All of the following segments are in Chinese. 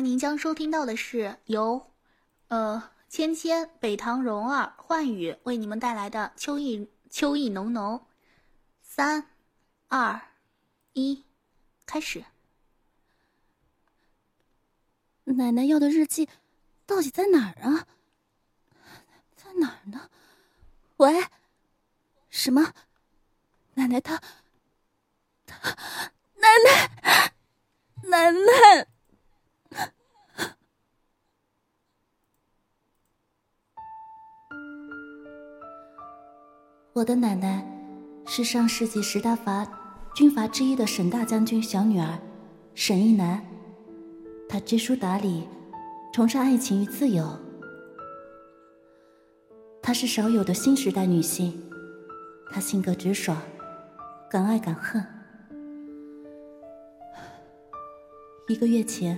您将收听到的是由，呃，芊芊、北唐蓉儿、幻雨为你们带来的秋意秋意浓浓。三、二、一，开始。奶奶要的日记，到底在哪儿啊？在哪儿呢？喂，什么？奶奶她，她，奶奶，奶奶。我的奶奶是上世纪十大阀军阀之一的沈大将军小女儿沈一南，她知书达理，崇尚爱情与自由。她是少有的新时代女性，她性格直爽，敢爱敢恨。一个月前，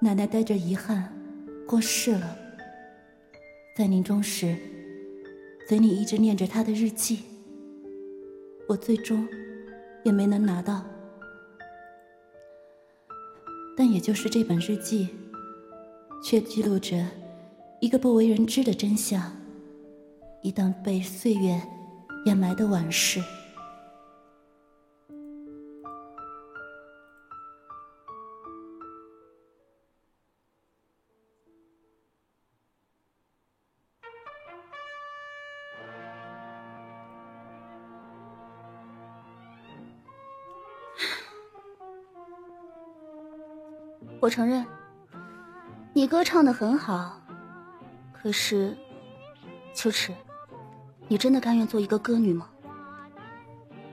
奶奶带着遗憾过世了，在临终时。嘴里一直念着他的日记，我最终也没能拿到。但也就是这本日记，却记录着一个不为人知的真相，一段被岁月掩埋的往事。我承认，你歌唱的很好，可是，秋池，你真的甘愿做一个歌女吗？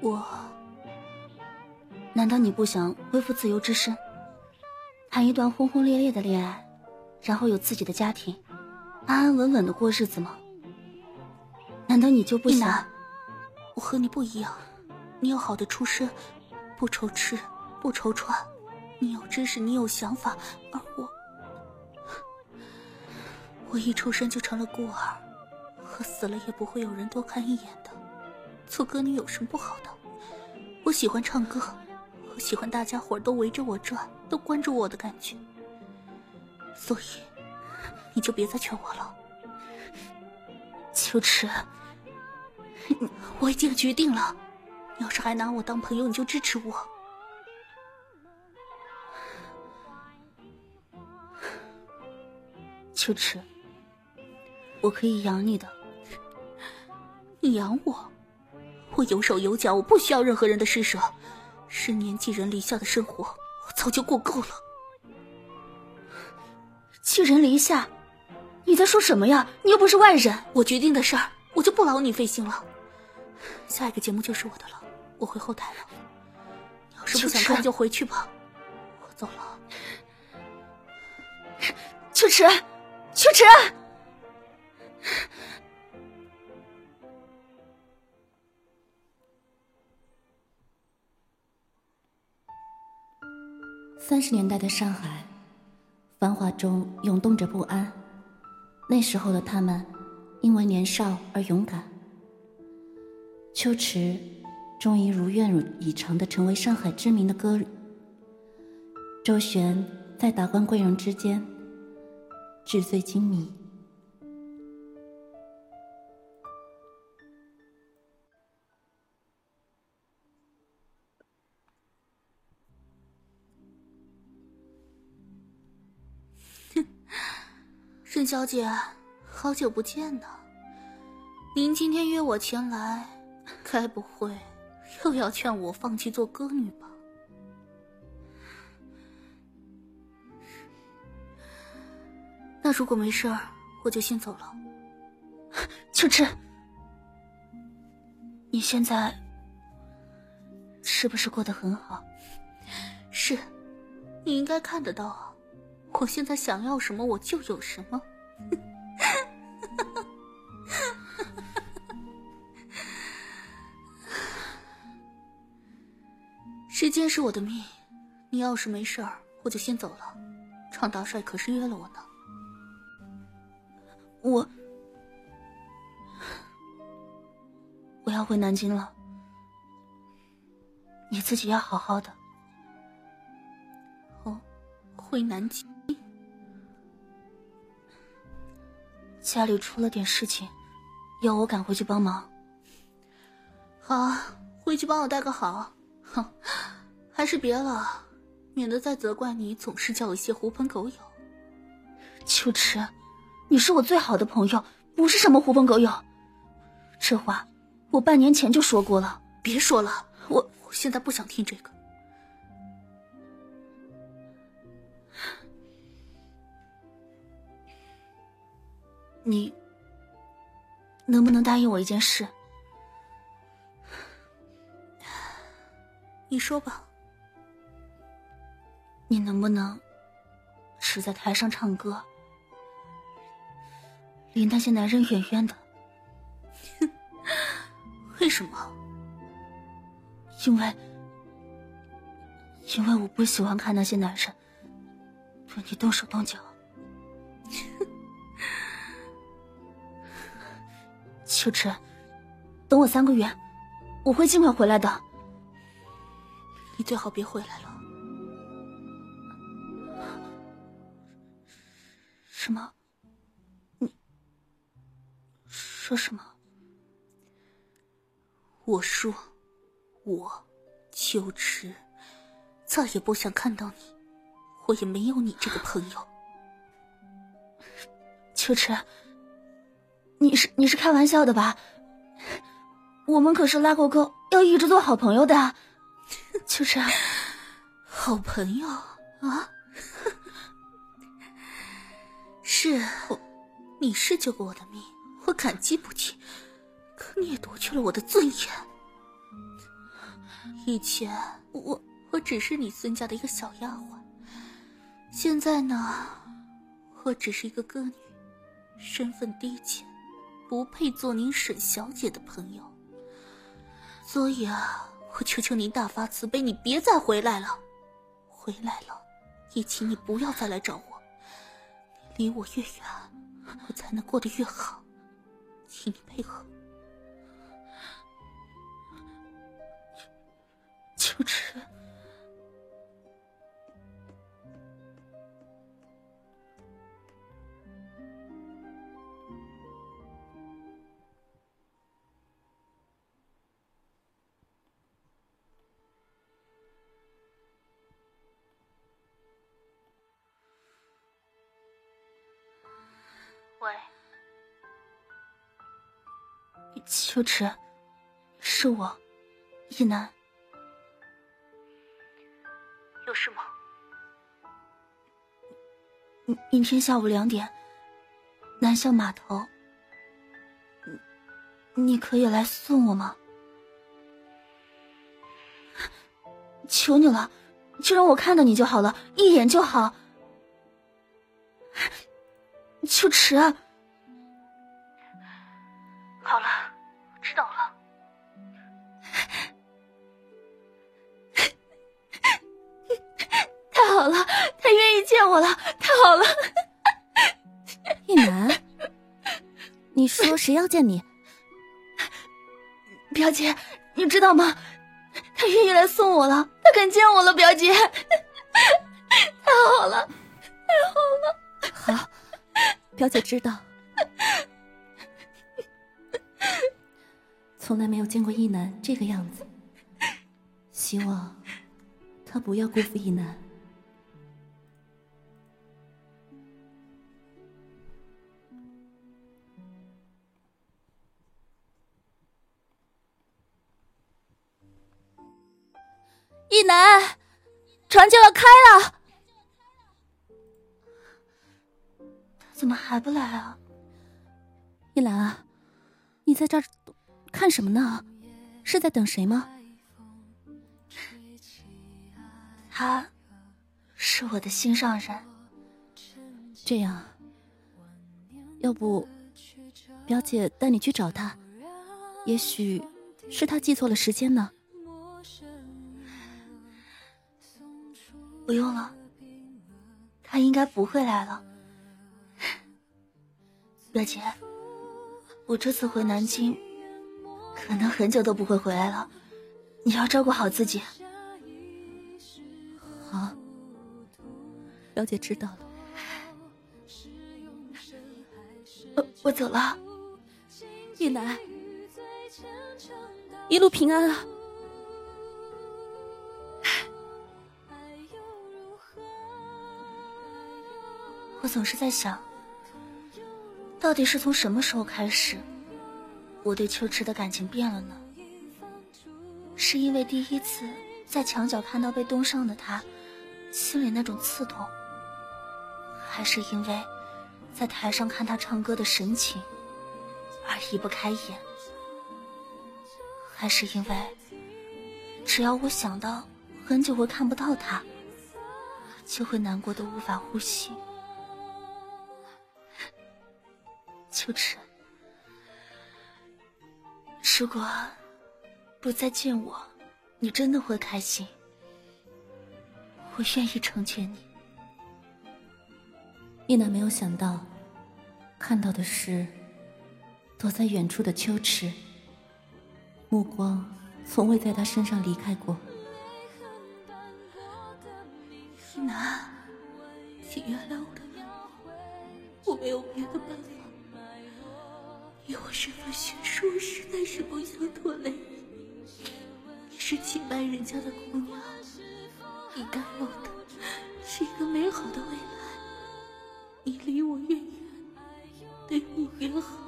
我，难道你不想恢复自由之身，谈一段轰轰烈烈的恋爱，然后有自己的家庭，安安稳稳的过日子吗？难道你就不想？我和你不一样，你有好的出身，不愁吃，不愁穿。你有知识，你有想法，而我，我一出生就成了孤儿，和死了也不会有人多看一眼的。做歌女有什么不好的？我喜欢唱歌，我喜欢大家伙都围着我转，都关注我的感觉。所以，你就别再劝我了，秋池。我已经决定了，你要是还拿我当朋友，你就支持我。秋池，我可以养你的。你养我，我有手有脚，我不需要任何人的施舍。十年寄人篱下的生活，我早就过够了。寄人篱下？你在说什么呀？你又不是外人。我决定的事儿，我就不劳你费心了。下一个节目就是我的了，我回后台了。你要是不想看就回去吧，我走了。秋池。秋池，三十年代的上海，繁华中涌动着不安。那时候的他们，因为年少而勇敢。秋池终于如愿以偿的成为上海知名的歌。周旋在达官贵人之间。纸醉金迷。哼，任小姐，好久不见呢。您今天约我前来，该不会又要劝我放弃做歌女吧？那如果没事儿，我就先走了。秋池，你现在是不是过得很好？是，你应该看得到啊。我现在想要什么，我就有什么。时间是我的命，你要是没事儿，我就先走了。常大帅可是约了我呢。我我要回南京了，你自己要好好的。哦，回南京？家里出了点事情，要我赶回去帮忙。好，回去帮我带个好。哼，还是别了，免得再责怪你总是交一些狐朋狗友。秋 池，你是我最好的朋友，不是什么狐朋狗友。这话我半年前就说过了。别说了，我我现在不想听这个。你能不能答应我一件事？你说吧。你能不能只在台上唱歌，离那些男人远远的？为什么？因为，因为我不喜欢看那些男人对你动手动脚。秋池，等我三个月，我会尽快回来的。你最好别回来了。说什么？我说，我秋池再也不想看到你，我也没有你这个朋友。秋池。你是你是开玩笑的吧？我们可是拉过钩，要一直做好朋友的。秋池，好朋友啊！是，你是救过我的命，我感激不尽。可你也夺去了我的尊严。以前我我只是你孙家的一个小丫鬟，现在呢，我只是一个歌女，身份低贱。不配做您沈小姐的朋友，所以啊，我求求您大发慈悲，你别再回来了。回来了，也请你不要再来找我。离我越远，我才能过得越好。请你配合。秋池。秋池，是我，一楠。有事吗？明明天下午两点，南向码头，你可以来送我吗？求你了，就让我看到你就好了，一眼就好。秋池，说谁要见你？表姐，你知道吗？他愿意来送我了，他肯见我了，表姐。太好了，太好了。好。表姐知道，从来没有见过一楠这个样子。希望他不要辜负一楠。一南，船就要开了。怎么还不来啊？一兰啊，你在这儿看什么呢？是在等谁吗？他，是我的心上人。这样，要不，表姐带你去找他，也许是他记错了时间呢。不用了，他应该不会来了。表姐，我这次回南京，可能很久都不会回来了，你要照顾好自己。好，表姐知道了。我我走了，一楠，一路平安啊！我总是在想，到底是从什么时候开始，我对秋池的感情变了呢？是因为第一次在墙角看到被冻伤的他，心里那种刺痛，还是因为在台上看他唱歌的神情而移不开眼？还是因为只要我想到很久会看不到他，就会难过的无法呼吸？秋池，如果不再见我，你真的会开心。我愿意成全你。一楠没有想到，看到的是躲在远处的秋池，目光从未在他身上离开过。一楠，请原谅我的，我没有别的办法。以我身份悬殊，实在是不想拖累你。你是清白人家的姑娘，你该有的是一个美好的未来。你离我越远，对你越好。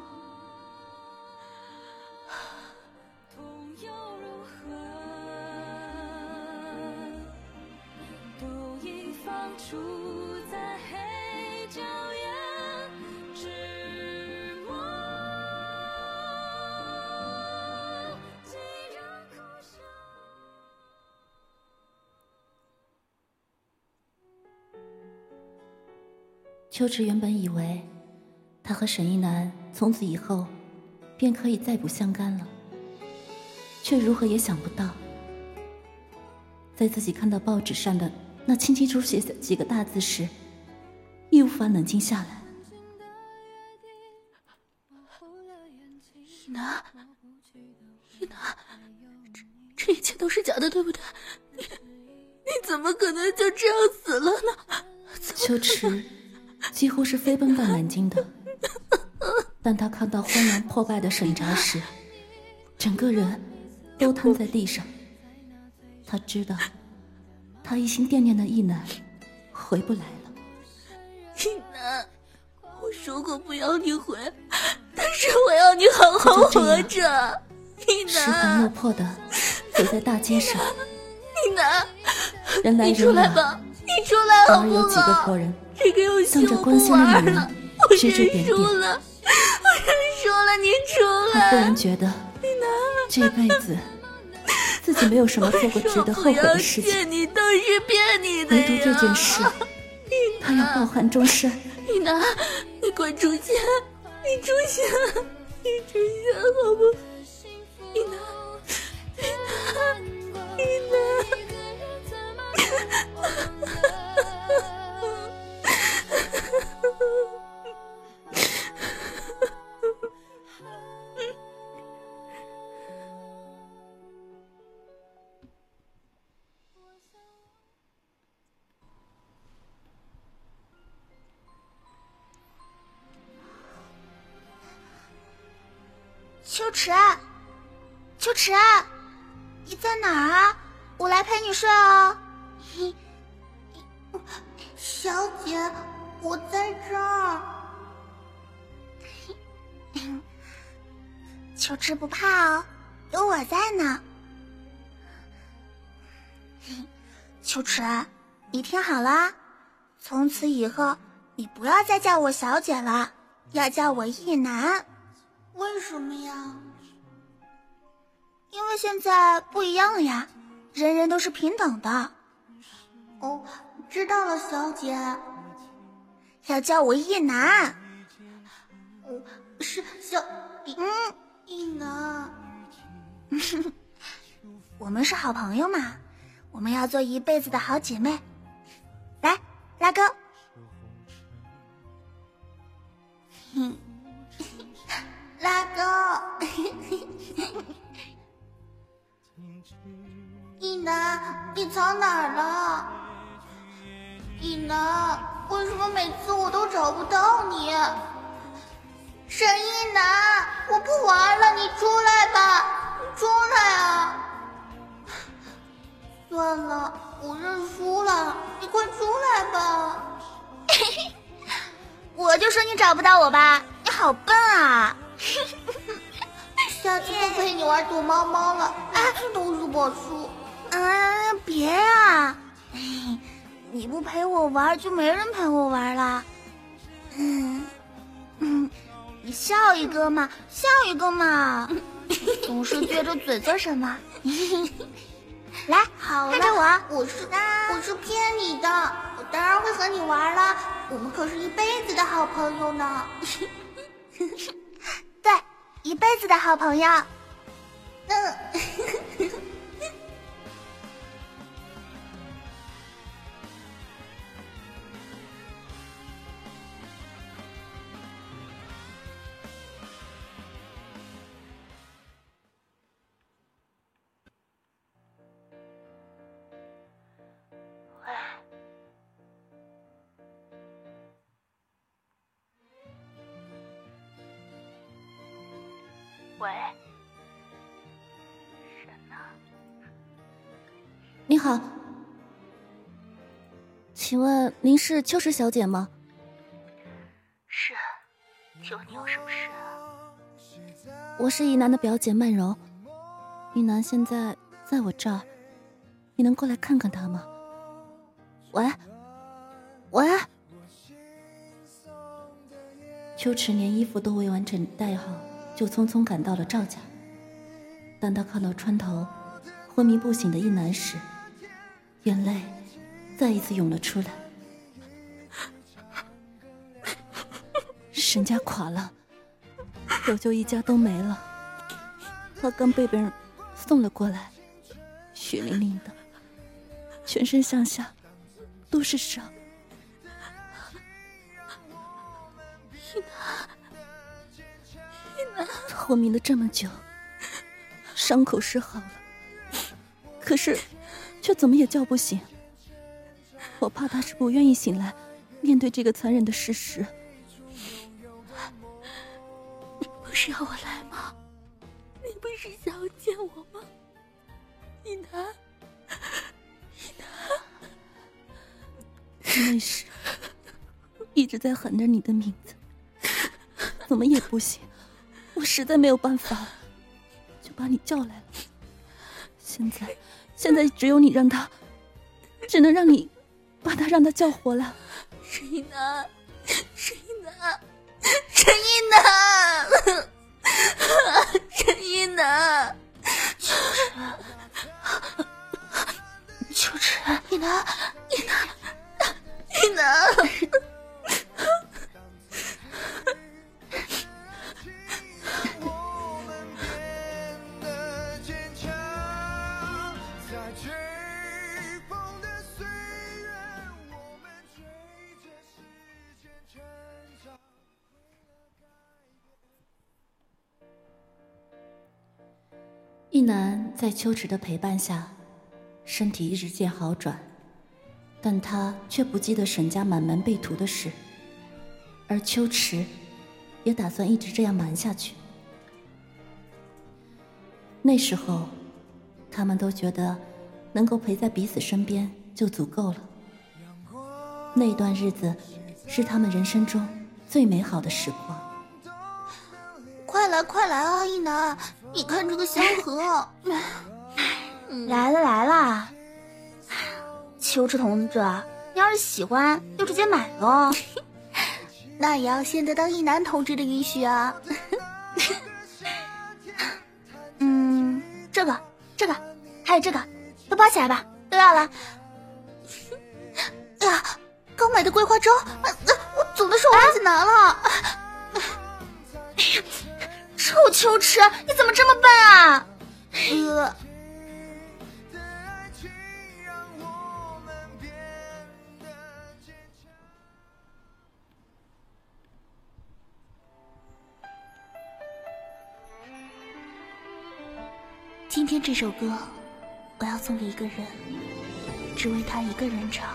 秋池原本以为，他和沈一南从此以后便可以再不相干了，却如何也想不到，在自己看到报纸上的那清清楚楚的几个大字时，亦无法冷静下来。一南，一南，这这一切都是假的，对不对？你你怎么可能就这样死了呢？秋池。几乎是飞奔到南京的，当他看到荒凉破败的沈宅时，整个人都瘫在地上。他知道，他一心惦念的一男回不来了。一男，我说过不要你回，但是我要你好好活着。一男，失魂落魄的走在大街上。一男，人来人往，你出来吧，你出来好不好？有几个活人。这个游戏我不玩了，我认输了，我认输了，你出来。他忽然觉得，这辈子自己没有什么做过值得后悔的事情，唯独这件事，他要抱憾终身。你拿，你快出现，你出现，你出现，好不？你拿，你拿，你拿。秋池，秋池，你在哪儿啊？我来陪你睡哦。小姐，我在这儿。秋池不怕哦，有我在呢。秋池，你听好了，从此以后你不要再叫我小姐了，要叫我一男。为什么呀？因为现在不一样了呀，人人都是平等的。哦，知道了，小姐。要叫我一男。哦，是小嗯一男。我们是好朋友嘛，我们要做一辈子的好姐妹。来，拉钩。哼。拉钩，一楠，你藏哪儿了？一楠，为什么每次我都找不到你？沈一楠，我不玩了，你出来吧，你出来啊！算了，我认输了，你快出来吧。我就说你找不到我吧，你好笨啊！下次不陪你玩躲猫猫了，每次都是我输。嗯，别啊！你不陪我玩，就没人陪我玩了。嗯嗯，你笑一个嘛，笑一个嘛，总是撅着嘴做什么？来，好看着我，我是我是骗你的，我当然会和你玩了，我们可是一辈子的好朋友呢。一辈子的好朋友。嗯。你好，请问您是秋实小姐吗？是，请问你有什么事啊？我是一楠的表姐曼柔，一楠现在在我这儿，你能过来看看她吗？喂，喂，秋池连衣服都未完整带好。就匆匆赶到了赵家。当他看到川头昏迷不醒的一男时，眼泪再一次涌了出来。沈家垮了，表舅一家都没了。他刚被别人送了过来，血淋淋的，全身上下都是伤。昏迷了这么久，伤口是好了，可是却怎么也叫不醒。我怕他是不愿意醒来，面对这个残忍的事实。你不是要我来吗？你不是想要见我吗？一楠，一楠，那时一直在喊着你的名字，怎么也不醒。我实在没有办法，就把你叫来了。现在，现在只有你让他，只能让你把他让他叫活了。沈一楠，沈一楠，沈一在秋池的陪伴下，身体日渐好转，但他却不记得沈家满门被屠的事，而秋池也打算一直这样瞒下去。那时候，他们都觉得能够陪在彼此身边就足够了。那段日子是他们人生中最美好的时光。快来快来啊，一楠！你看这个香盒，来了来了。秋池同志，你要是喜欢就直接买喽。那也要先得到一楠同志的允许啊。嗯，这个这个还有这个，都包起来吧，都要了。呀，刚买的桂花粥，我总的是我忘记拿了。臭秋池，你怎么这么笨啊？呃。今天这首歌，我要送给一个人，只为他一个人唱。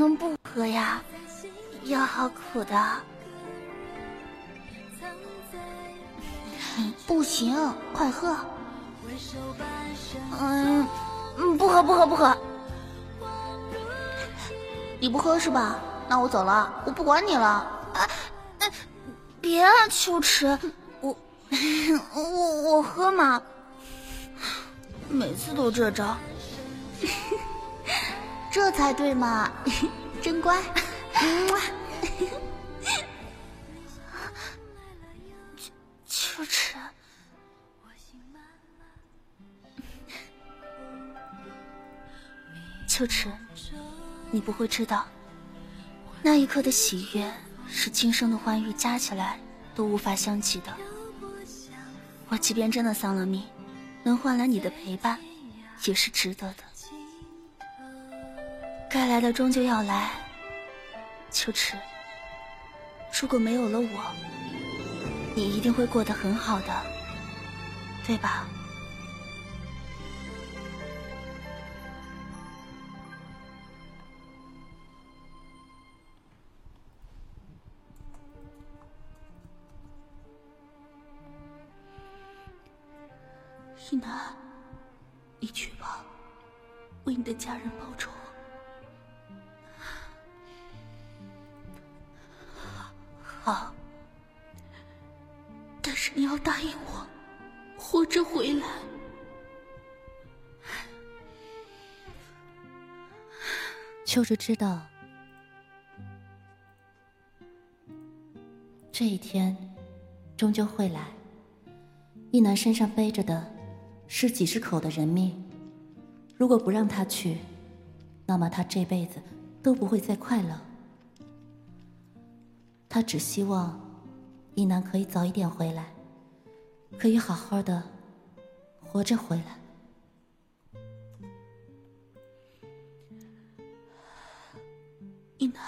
能不喝呀？药好苦的。不行，快喝。嗯，不喝不喝不喝。你不喝是吧？那我走了，我不管你了。啊，别啊，秋池，我 我我喝嘛。每次都这招，这才对嘛，真乖。秋池，秋池，你不会知道，那一刻的喜悦是今生的欢愉加起来都无法相及的。我即便真的丧了命。能换来你的陪伴，也是值得的。该来的终究要来，秋池。如果没有了我，你一定会过得很好的，对吧？一楠，你去吧，为你的家人报仇。好，但是你要答应我，活着回来。秋竹知道，这一天终究会来。一楠身上背着的。是几十口的人命，如果不让他去，那么他这辈子都不会再快乐。他只希望一楠可以早一点回来，可以好好的活着回来。一楠。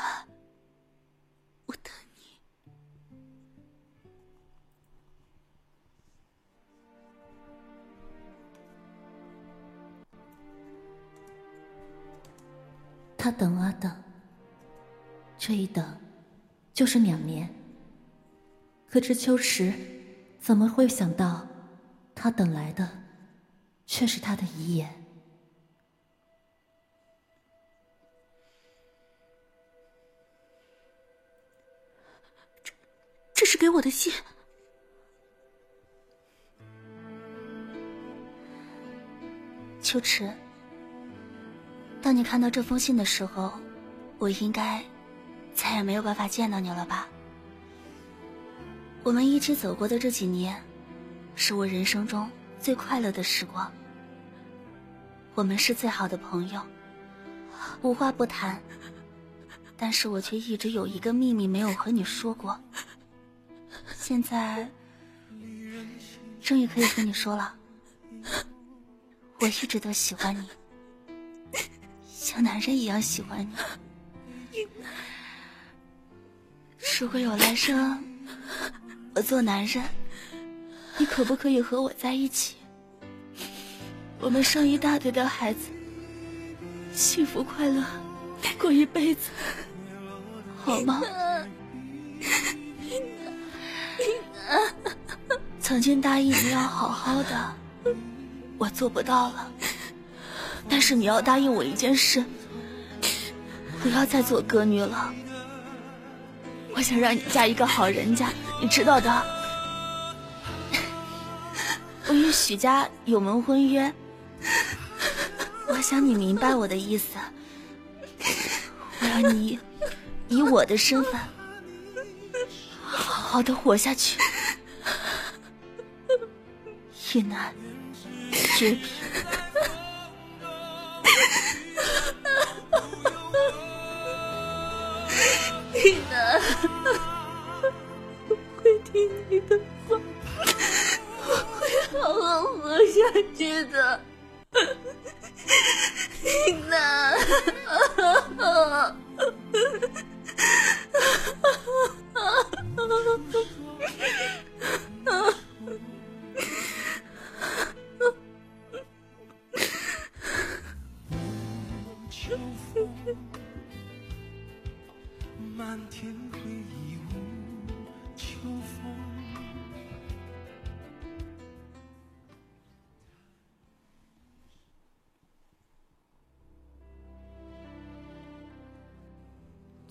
他等啊等，这一等就是两年。可是秋池怎么会想到，他等来的却是他的遗言？这，这是给我的信。秋池。当你看到这封信的时候，我应该再也没有办法见到你了吧？我们一起走过的这几年，是我人生中最快乐的时光。我们是最好的朋友，无话不谈。但是我却一直有一个秘密没有和你说过。现在，终于可以和你说了。我一直都喜欢你。像男人一样喜欢你。如果有来生，我做男人，你可不可以和我在一起？我们生一大堆的孩子，幸福快乐过一辈子，好吗？曾经答应你要好好的，我做不到了。但是你要答应我一件事，不要再做歌女了。我想让你嫁一个好人家，你知道的。我与许家有门婚约，我想你明白我的意思。我要你以我的身份，好好的活下去。一男，绝品。一男，我会听你的话，我会好好活下去的。一男。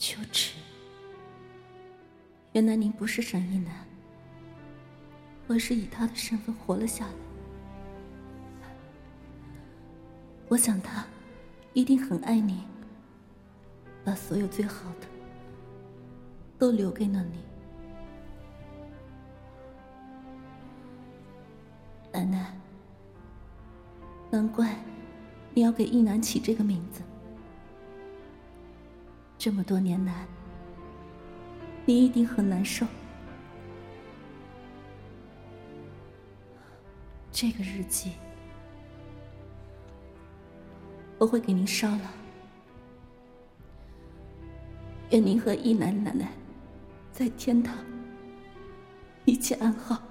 秋池，原来您不是沈一男，而是以他的身份活了下来。我想他一定很爱你，把所有最好的都留给了你。奶奶，难怪你要给一男起这个名字。这么多年来，你一定很难受。这个日记，我会给您烧了。愿您和一楠奶奶在天堂一切安好。